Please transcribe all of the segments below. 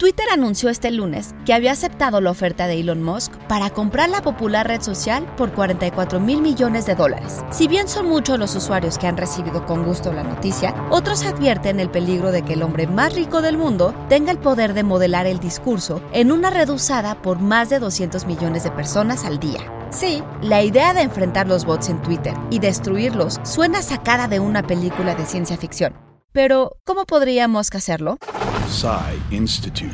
Twitter anunció este lunes que había aceptado la oferta de Elon Musk para comprar la popular red social por 44 mil millones de dólares. Si bien son muchos los usuarios que han recibido con gusto la noticia, otros advierten el peligro de que el hombre más rico del mundo tenga el poder de modelar el discurso en una red usada por más de 200 millones de personas al día. Sí, la idea de enfrentar los bots en Twitter y destruirlos suena sacada de una película de ciencia ficción. Pero, ¿cómo podríamos hacerlo? Institute.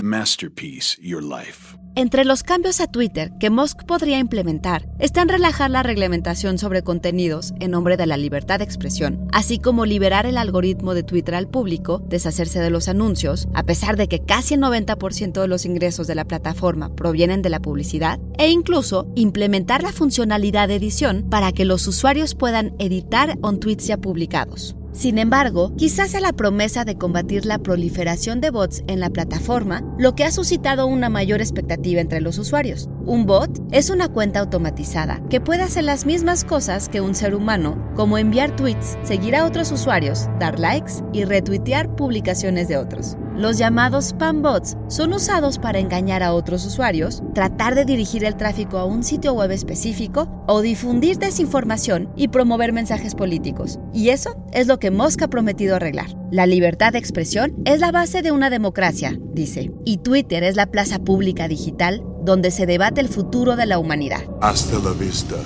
Masterpiece Your Life. Entre los cambios a Twitter que Musk podría implementar están relajar la reglamentación sobre contenidos en nombre de la libertad de expresión, así como liberar el algoritmo de Twitter al público, deshacerse de los anuncios, a pesar de que casi el 90% de los ingresos de la plataforma provienen de la publicidad, e incluso implementar la funcionalidad de edición para que los usuarios puedan editar on tweets ya publicados. Sin embargo, quizás sea la promesa de combatir la proliferación de bots en la plataforma lo que ha suscitado una mayor expectativa entre los usuarios. Un bot es una cuenta automatizada que puede hacer las mismas cosas que un ser humano, como enviar tweets, seguir a otros usuarios, dar likes y retuitear publicaciones de otros. Los llamados spam bots son usados para engañar a otros usuarios, tratar de dirigir el tráfico a un sitio web específico o difundir desinformación y promover mensajes políticos. Y eso es lo que Musk ha prometido arreglar. La libertad de expresión es la base de una democracia, dice, y Twitter es la plaza pública digital donde se debate el futuro de la humanidad. Hasta la vista,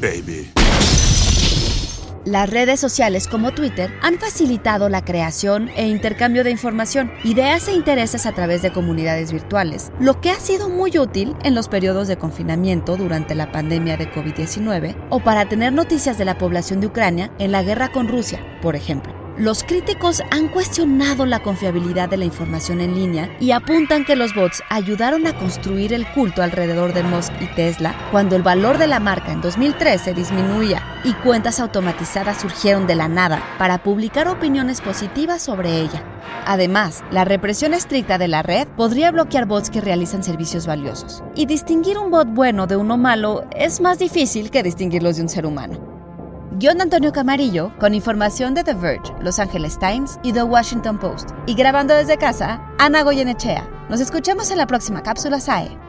baby. Las redes sociales como Twitter han facilitado la creación e intercambio de información, ideas e intereses a través de comunidades virtuales, lo que ha sido muy útil en los periodos de confinamiento durante la pandemia de COVID-19 o para tener noticias de la población de Ucrania en la guerra con Rusia, por ejemplo. Los críticos han cuestionado la confiabilidad de la información en línea y apuntan que los bots ayudaron a construir el culto alrededor de Musk y Tesla cuando el valor de la marca en 2013 disminuía y cuentas automatizadas surgieron de la nada para publicar opiniones positivas sobre ella. Además, la represión estricta de la red podría bloquear bots que realizan servicios valiosos. Y distinguir un bot bueno de uno malo es más difícil que distinguirlos de un ser humano. Guión Antonio Camarillo, con información de The Verge, Los Angeles Times y The Washington Post. Y grabando desde casa, Ana Goyenechea. Nos escuchamos en la próxima cápsula SAE.